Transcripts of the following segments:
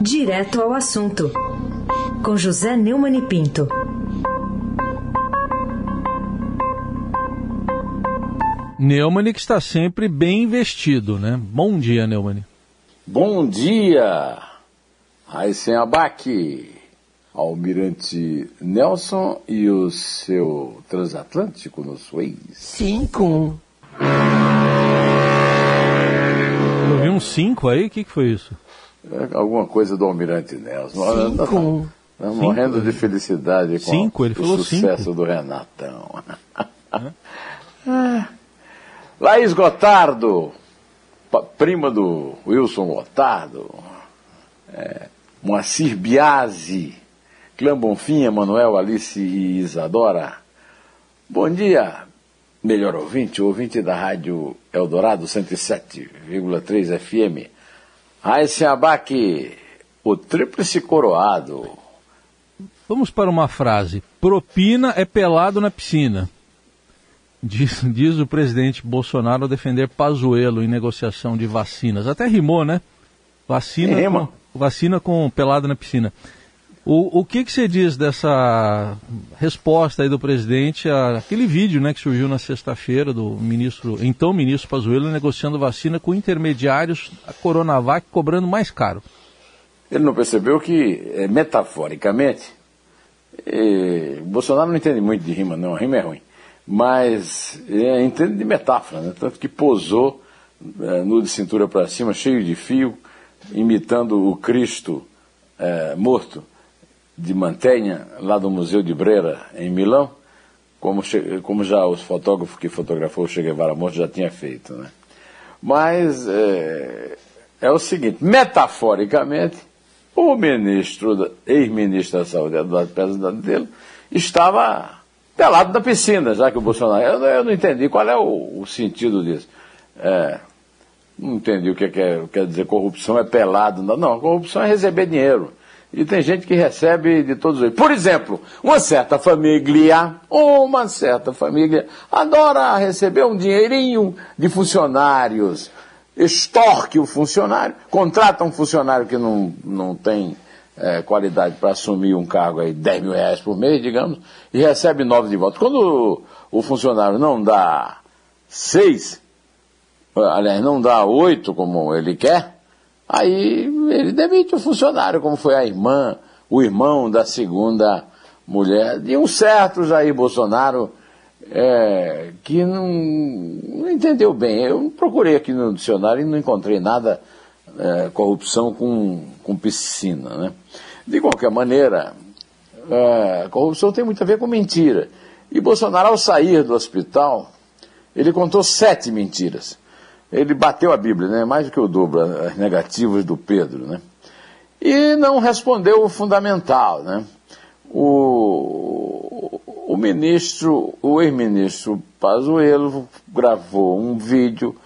Direto ao assunto, com José Neumann e Pinto. Neumann que está sempre bem vestido, né? Bom dia, Neumann. Bom dia, Aysen Abac, Almirante Nelson e o seu transatlântico no Suez. Cinco. Eu vi um cinco aí, o que, que foi isso? Alguma coisa do Almirante Nelson. Cinco. Tá, tá morrendo de felicidade com Cinco, ele o falou sucesso cinco. do Renatão. Ah. Laís Gotardo, prima do Wilson Gotardo, é, Moacir Biasi, Clã Bonfim, Manuel, Alice e Isadora. Bom dia, melhor ouvinte, ouvinte da Rádio Eldorado 107,3 FM. Raíssa Abac, o tríplice coroado. Vamos para uma frase. Propina é pelado na piscina. Diz, diz o presidente Bolsonaro defender Pazuello em negociação de vacinas. Até rimou, né? Vacina, Rima. com, vacina com pelado na piscina. O, o que, que você diz dessa resposta aí do presidente àquele vídeo né, que surgiu na sexta-feira do ministro, então ministro Pazuello, negociando vacina com intermediários, a Coronavac cobrando mais caro? Ele não percebeu que, eh, metaforicamente, eh, Bolsonaro não entende muito de rima, não, rima é ruim, mas eh, entende de metáfora, né? tanto que posou eh, nu de cintura para cima, cheio de fio, imitando o Cristo eh, morto de Mantegna, lá do Museu de Brera, em Milão, como, como já os fotógrafos que fotografou o Che Guevara já tinha feito. Né? Mas é, é o seguinte, metaforicamente, o ministro, ex-ministro da Saúde, Eduardo Pérez dele, estava pelado na piscina, já que o Bolsonaro. Eu, eu não entendi qual é o, o sentido disso. É, não entendi o que quer, quer dizer corrupção é pelado. Não, não, corrupção é receber dinheiro. E tem gente que recebe de todos os. Por exemplo, uma certa família, uma certa família, adora receber um dinheirinho de funcionários, extorque o funcionário, contrata um funcionário que não, não tem eh, qualidade para assumir um cargo aí, 10 mil reais por mês, digamos, e recebe nove de volta. Quando o, o funcionário não dá seis, aliás, não dá oito como ele quer, aí ele demite o funcionário, como foi a irmã, o irmão da segunda mulher, de um certo Jair Bolsonaro, é, que não, não entendeu bem. Eu procurei aqui no dicionário e não encontrei nada é, corrupção com, com piscina. Né? De qualquer maneira, é, corrupção tem muito a ver com mentira. E Bolsonaro, ao sair do hospital, ele contou sete mentiras. Ele bateu a Bíblia, né? mais do que o dobro, as negativas do Pedro. Né? E não respondeu o fundamental. Né? O, o ministro, o ex-ministro Pazuello gravou um vídeo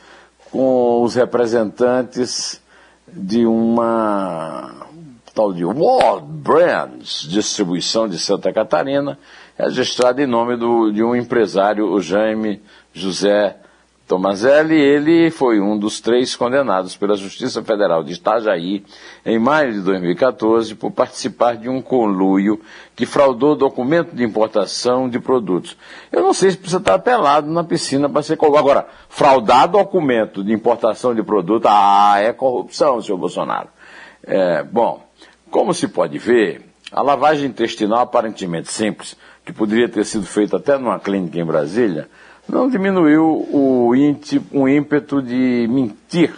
com os representantes de uma tal de World Brands Distribuição de Santa Catarina, registrada em nome do, de um empresário, o Jaime José Tomazelli. Ele foi um dos três condenados pela Justiça Federal de Itajaí em maio de 2014 por participar de um conluio que fraudou documento de importação de produtos. Eu não sei se precisa estar pelado na piscina para ser corrupto. Agora, fraudar documento de importação de produto, ah, é corrupção, senhor Bolsonaro. É, bom, como se pode ver, a lavagem intestinal aparentemente simples, que poderia ter sido feita até numa clínica em Brasília, não diminuiu o, ímpeto de mentir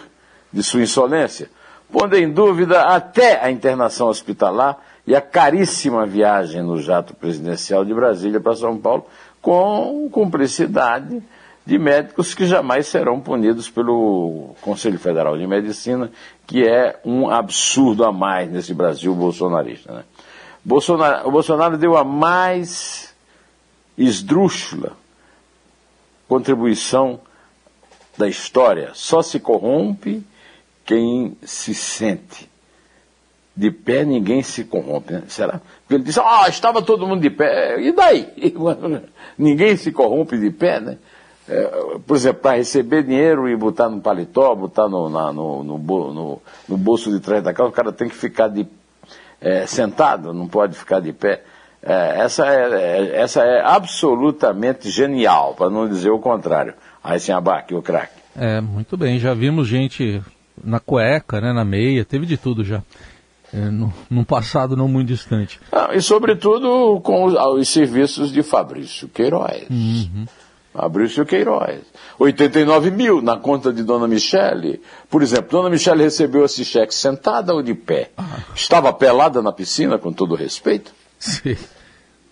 de sua insolência, pondo em dúvida até a internação hospitalar e a caríssima viagem no jato presidencial de Brasília para São Paulo, com cumplicidade de médicos que jamais serão punidos pelo Conselho Federal de Medicina, que é um absurdo a mais nesse Brasil bolsonarista. Né? Bolsonaro, o Bolsonaro deu a mais esdrúxula contribuição da história. Só se corrompe quem se sente. De pé ninguém se corrompe. Né? Será? Ele disse, ah, estava todo mundo de pé. E daí? ninguém se corrompe de pé, né? é, por exemplo, para receber dinheiro e botar no paletó, botar no, na, no, no, no, no, bolso de trás da calça, o cara tem que ficar de, é, sentado, não pode ficar de pé. É, essa, é, é essa é absolutamente genial, para não dizer o contrário. Aí sim, abaque, o craque. É, muito bem. Já vimos gente na cueca, né, na meia, teve de tudo já. É, no, num passado não muito distante. Ah, e sobretudo com os, os, serviços de Fabrício Queiroz. Uhum. Fabrício Queiroz. 89 mil na conta de Dona Michele. Por exemplo, Dona Michele recebeu esse cheque sentada ou de pé? Ah. Estava pelada na piscina, com todo respeito? Sim.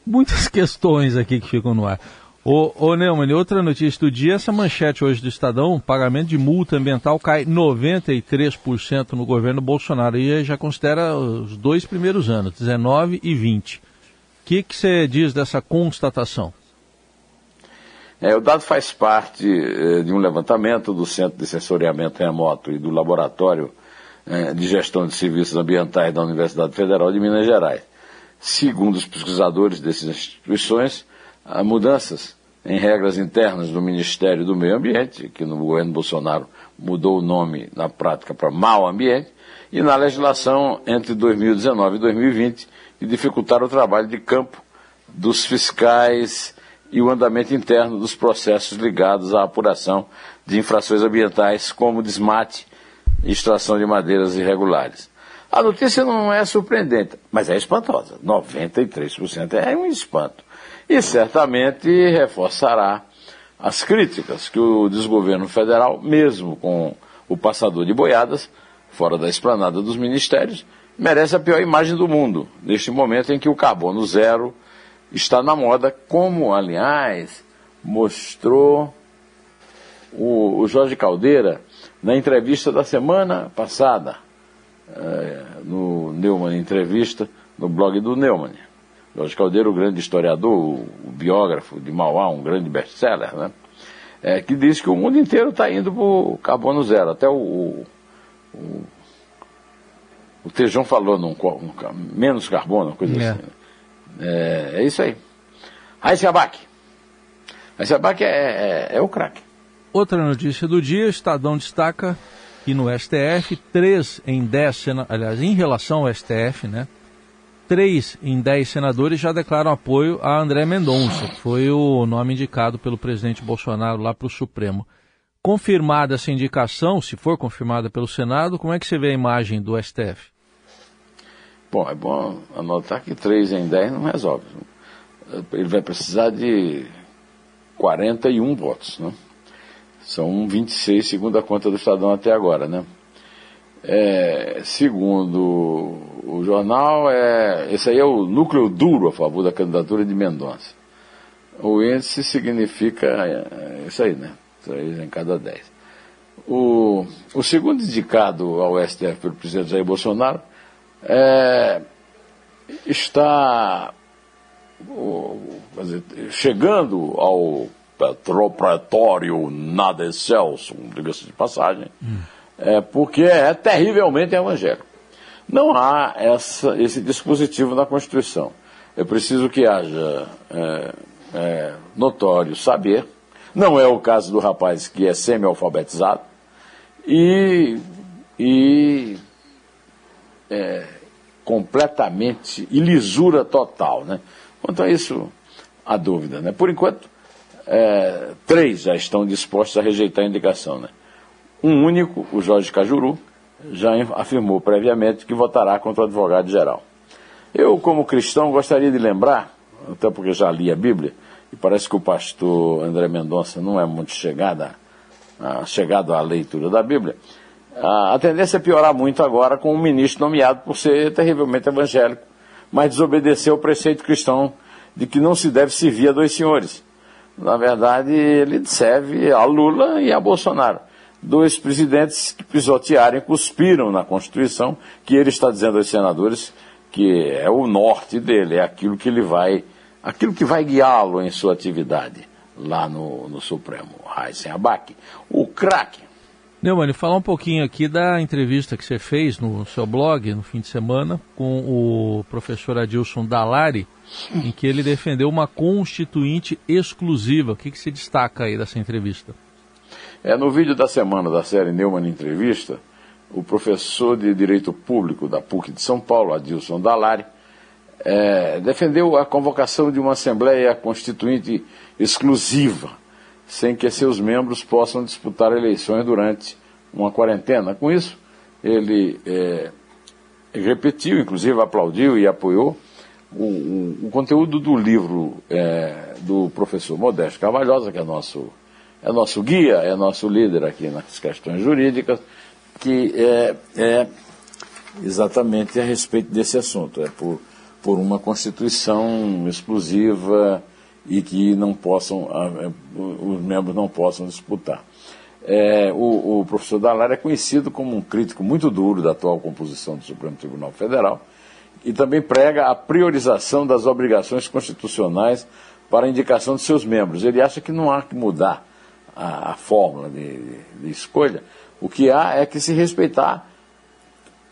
Muitas questões aqui que ficam no ar. Ô, ô Neumann, outra notícia do dia, essa manchete hoje do Estadão, pagamento de multa ambiental cai 93% no governo Bolsonaro. E já considera os dois primeiros anos, 19 e 20. O que você diz dessa constatação? É, o dado faz parte eh, de um levantamento do Centro de Sensoriamento Remoto e do Laboratório eh, de Gestão de Serviços Ambientais da Universidade Federal de Minas Gerais. Segundo os pesquisadores dessas instituições, mudanças em regras internas do Ministério do Meio Ambiente, que no governo Bolsonaro mudou o nome na prática para Mal Ambiente, e na legislação entre 2019 e 2020, que dificultaram o trabalho de campo dos fiscais e o andamento interno dos processos ligados à apuração de infrações ambientais, como desmate e extração de madeiras irregulares. A notícia não é surpreendente, mas é espantosa. 93% é um espanto e certamente reforçará as críticas que o desgoverno federal, mesmo com o passador de boiadas, fora da esplanada dos ministérios, merece a pior imagem do mundo, neste momento em que o carbono zero está na moda, como, aliás, mostrou o, Jorge Caldeira na entrevista da semana passada, no Neumann Entrevista, no blog do Neumann. Jorge Caldeiro, o grande historiador, o, biógrafo de Mauá, um grande best-seller, né? É, que diz que o mundo inteiro está indo para o carbono zero. Até o, o, o, o Tejão falou num, num, menos carbono, coisa é. assim. É, é, isso aí. Raíssa Abac. Raíssa Abac é, é, é o craque. Outra notícia do dia, Estadão destaca que no STF, três em dez, aliás, em relação ao STF, né? três em dez senadores já declaram apoio a André Mendonça, que foi o nome indicado pelo presidente Bolsonaro lá para o Supremo. Confirmada essa indicação, se for confirmada pelo Senado, como é que você vê a imagem do STF? Bom, é bom anotar que três em dez não resolve. Ele vai precisar de 41 votos, né? São 26, segundo a conta do Estadão até agora, né? É, segundo o jornal, é, esse aí é o núcleo duro a favor da candidatura de Mendonça. O índice significa é, isso aí, né? Três em cada dez. O, o segundo indicado ao STF pelo presidente Jair Bolsonaro é, está dizer, chegando ao petropretório nada excelso, diga-se de passagem, hum. é, porque é terrivelmente evangélico. Não há essa, esse dispositivo na Constituição. É preciso que haja é, é, notório saber. Não é o caso do rapaz que é semi-alfabetizado. E, e é, completamente e lisura total. Né? Quanto a isso, há dúvida. Né? Por enquanto, é, três já estão dispostos a rejeitar a indicação. Né? Um único, o Jorge Cajuru, já afirmou previamente que votará contra o advogado-geral. Eu, como cristão, gostaria de lembrar, até porque já li a Bíblia, e parece que o pastor André Mendonça não é muito chegada, chegado à leitura da Bíblia, a tendência é piorar muito agora com um ministro nomeado por ser terrivelmente evangélico, mas desobedeceu o preceito cristão de que não se deve servir a dois senhores. Na verdade, ele serve a Lula e a Bolsonaro dois presidentes que pisotearam e cuspiram na Constituição, que ele está dizendo aos senadores que é o norte dele, é aquilo que ele vai, aquilo que vai guiá-lo em sua atividade lá no, no Supremo. Raíssen Abac, o craque. Neumann, falar um pouquinho aqui da entrevista que você fez no seu blog no fim de semana com o professor Adilson Dalari, em que ele defendeu uma constituinte exclusiva. O que, que se destaca aí dessa entrevista? É, no vídeo da semana da série Neumann Entrevista, o professor de Direito Público da PUC de São Paulo, Adilson Dalari, é, defendeu a convocação de uma Assembleia Constituinte exclusiva sem que seus membros possam disputar eleições durante uma quarentena. Com isso, ele é, repetiu, inclusive aplaudiu e apoiou o, o, o conteúdo do livro é, do professor Modesto Carvalhosa, que é nosso, é nosso guia, é nosso líder aqui nas questões jurídicas, que é, é exatamente a respeito desse assunto, é por, por uma constituição exclusiva e que não possam, é, os membros não possam disputar. É, o, o, professor Dallar é conhecido como um crítico muito duro da atual composição do Supremo Tribunal Federal e também prega a priorização das obrigações constitucionais para a indicação de seus membros. Ele acha que não há que mudar a, a fórmula de, de, escolha, o que há é que se respeitar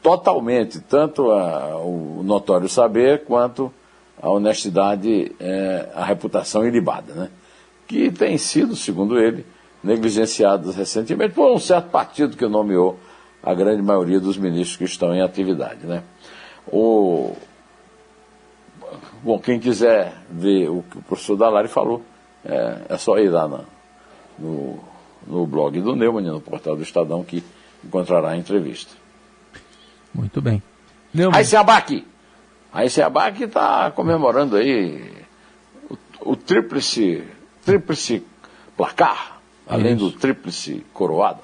totalmente tanto a, o notório saber quanto a honestidade, é, a reputação ilibada, né? que tem sido, segundo ele, negligenciadas recentemente por um certo partido que nomeou a grande maioria dos ministros que estão em atividade. Né? O... Bom, quem quiser ver o que o professor Dalari falou, é, é só ir lá na, no, no blog do Neumann, no portal do Estadão, que encontrará a entrevista. Muito bem. Neumann. Aí se abaque! A ICEABAC está comemorando aí o, o tríplice, tríplice placar, além Isso. do tríplice coroado.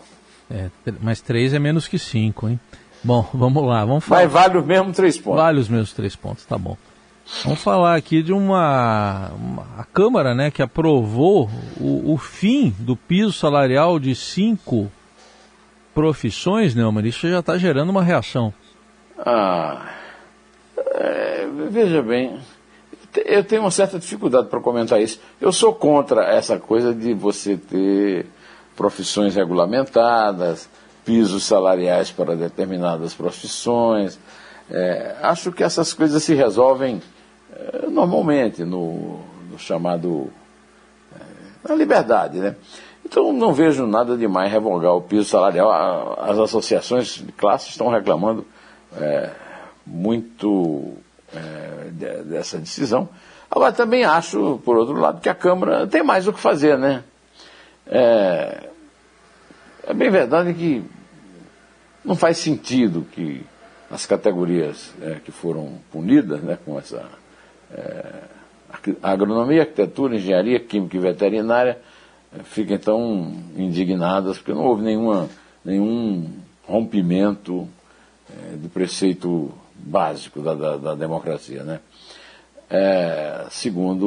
É, mas três é menos que cinco, hein? Bom, vamos lá, vamos falar. Mas vale os mesmos três pontos. Vale os mesmos três pontos, tá bom. Vamos falar aqui de uma, uma a Câmara, né, que aprovou o, o fim do piso salarial de cinco profissões, Neumann. Isso já está gerando uma reação. Ah, é, veja bem, eu tenho uma certa dificuldade para comentar isso. Eu sou contra essa coisa de você ter profissões regulamentadas, pisos salariais para determinadas profissões. É, acho que essas coisas se resolvem é, normalmente no, no chamado. É, na liberdade, né? Então não vejo nada de mais revogar o piso salarial. As associações de classe estão reclamando. É, muito é, dessa decisão. Agora, também acho, por outro lado, que a Câmara tem mais o que fazer, né? É, é bem verdade que não faz sentido que as categorias é, que foram punidas né, com essa é, agronomia, arquitetura, engenharia, química e veterinária é, fiquem tão indignadas porque não houve nenhuma, nenhum rompimento é, do preceito básico da, da, da democracia. Né? É, segundo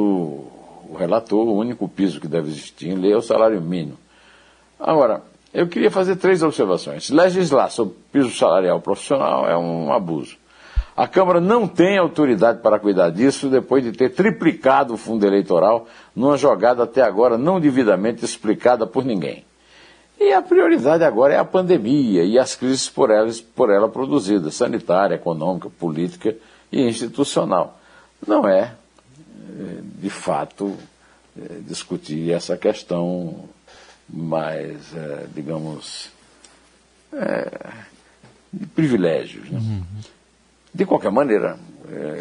o relator, o único piso que deve existir em lei é o salário mínimo. Agora, eu queria fazer três observações. Legislar sobre piso salarial profissional é um abuso. A Câmara não tem autoridade para cuidar disso depois de ter triplicado o fundo eleitoral numa jogada até agora não devidamente explicada por ninguém. E a prioridade agora é a pandemia e as crises por ela, por ela produzidas, sanitária, econômica, política e institucional. Não é, eh, de fato, eh, discutir essa questão mais, eh, digamos, é, de privilégios. Né? Uhum. De qualquer maneira,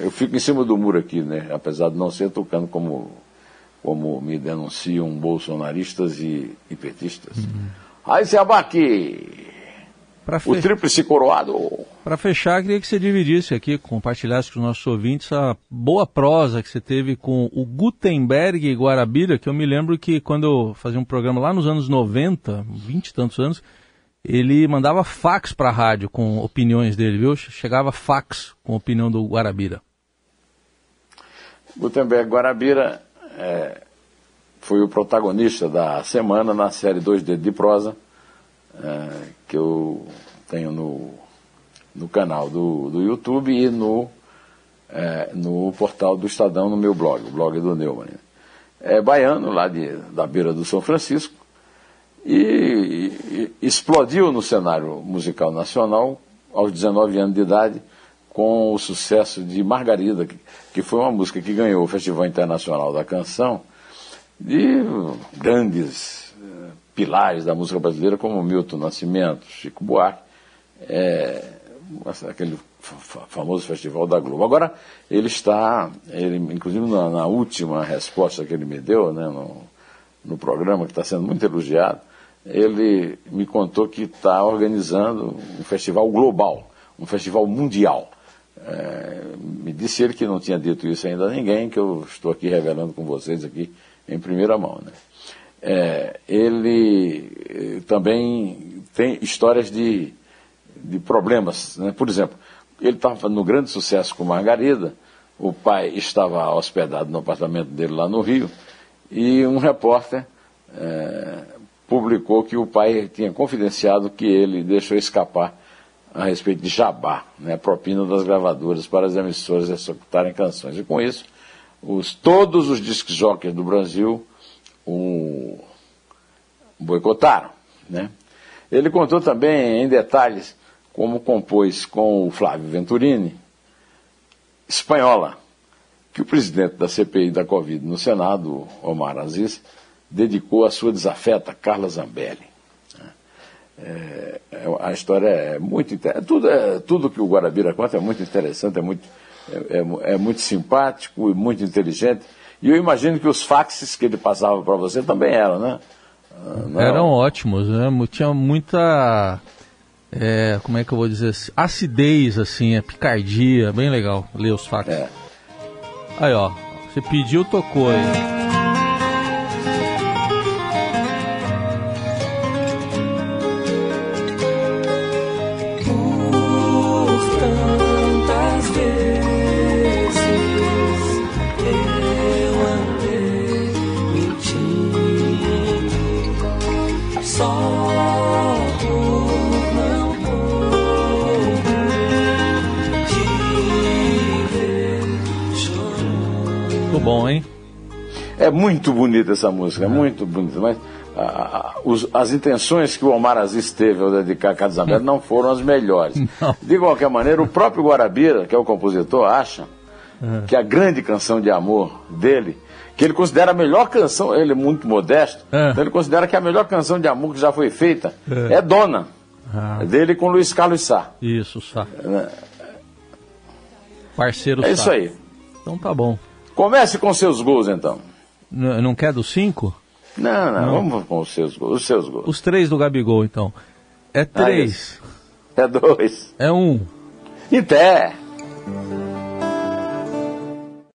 eu fico em cima do muro aqui, né? apesar de não ser tocando como, como me denunciam bolsonaristas e, e petistas. Uhum. Aí se abaque. Fe... O tríplice coroado. Para fechar, queria que você dividisse aqui, compartilhasse com os nossos ouvintes a boa prosa que você teve com o Gutenberg Guarabira, que eu me lembro que quando eu fazia um programa lá nos anos 90, 20 e tantos anos, ele mandava fax para a rádio com opiniões dele, viu? Chegava fax com a opinião do Guarabira. Gutenberg Guarabira é, foi o protagonista da semana na série Dois Dedos de Prosa, é, que eu tenho no, no canal do, do YouTube e no, é, no portal do Estadão, no meu blog, o blog do Neumann. É baiano, lá de, da beira do São Francisco, e, e explodiu no cenário musical nacional aos 19 anos de idade com o sucesso de Margarida, que, foi uma música que ganhou o Festival Internacional da Canção de grandes eh, pilares da música brasileira como Milton Nascimento, Chico Buarque, é, aquele famoso Festival da Globo. Agora, ele está, ele, inclusive na, na, última resposta que ele me deu né, no, no programa, que está sendo muito elogiado, ele me contou que está organizando um festival global, um festival mundial. É, me disse ele que não tinha dito isso ainda a ninguém, que eu estou aqui revelando com vocês aqui em primeira mão. Né? É, ele eh, também tem histórias de, de problemas. Né? Por exemplo, ele estava no grande sucesso com Margarida, o pai estava hospedado no apartamento dele lá no Rio, e um repórter é, publicou que o pai tinha confidenciado que ele deixou escapar a respeito de jabá, né, propina das gravadoras para as emissoras executarem canções. E com isso, os, todos os disc jockeys do Brasil o boicotaram. Né? Ele contou também em detalhes como compôs com o Flávio Venturini, espanhola, que o presidente da CPI da Covid no Senado, Omar Aziz, dedicou à sua desafeta Carla Zambelli. É, é, a história é muito tudo é, tudo que o Guarabira conta é muito interessante, é muito, é, é, é muito simpático e muito inteligente. E eu imagino que os faxes que ele passava para você também eram, né? Ah, não eram ótimos, né? Tinha muita é, como é que eu vou dizer, acidez, assim, é picardia, bem legal ler os fatos. É. Aí, ó, você pediu, tocou aí. Muito bonita essa música, é, muito bonita, mas a, a, os, as intenções que o Omar Aziz teve ao dedicar a Casa Isabel não foram as melhores. Não. De qualquer maneira, o próprio Guarabira, que é o compositor, acha é. que a grande canção de amor dele, que ele considera a melhor canção, ele é muito modesto, é. então ele considera que a melhor canção de amor que já foi feita é, é Dona, ah. dele com Luiz Carlos Sá. Isso, Sá. É. Parceiro É Sá. isso aí. Então tá bom. Comece com seus gols, então. Não quer dos cinco? Não, não, não, vamos com os seus gols. Os seus gols. Os três do Gabigol, então. É três. Ah, é dois. É um. E pé.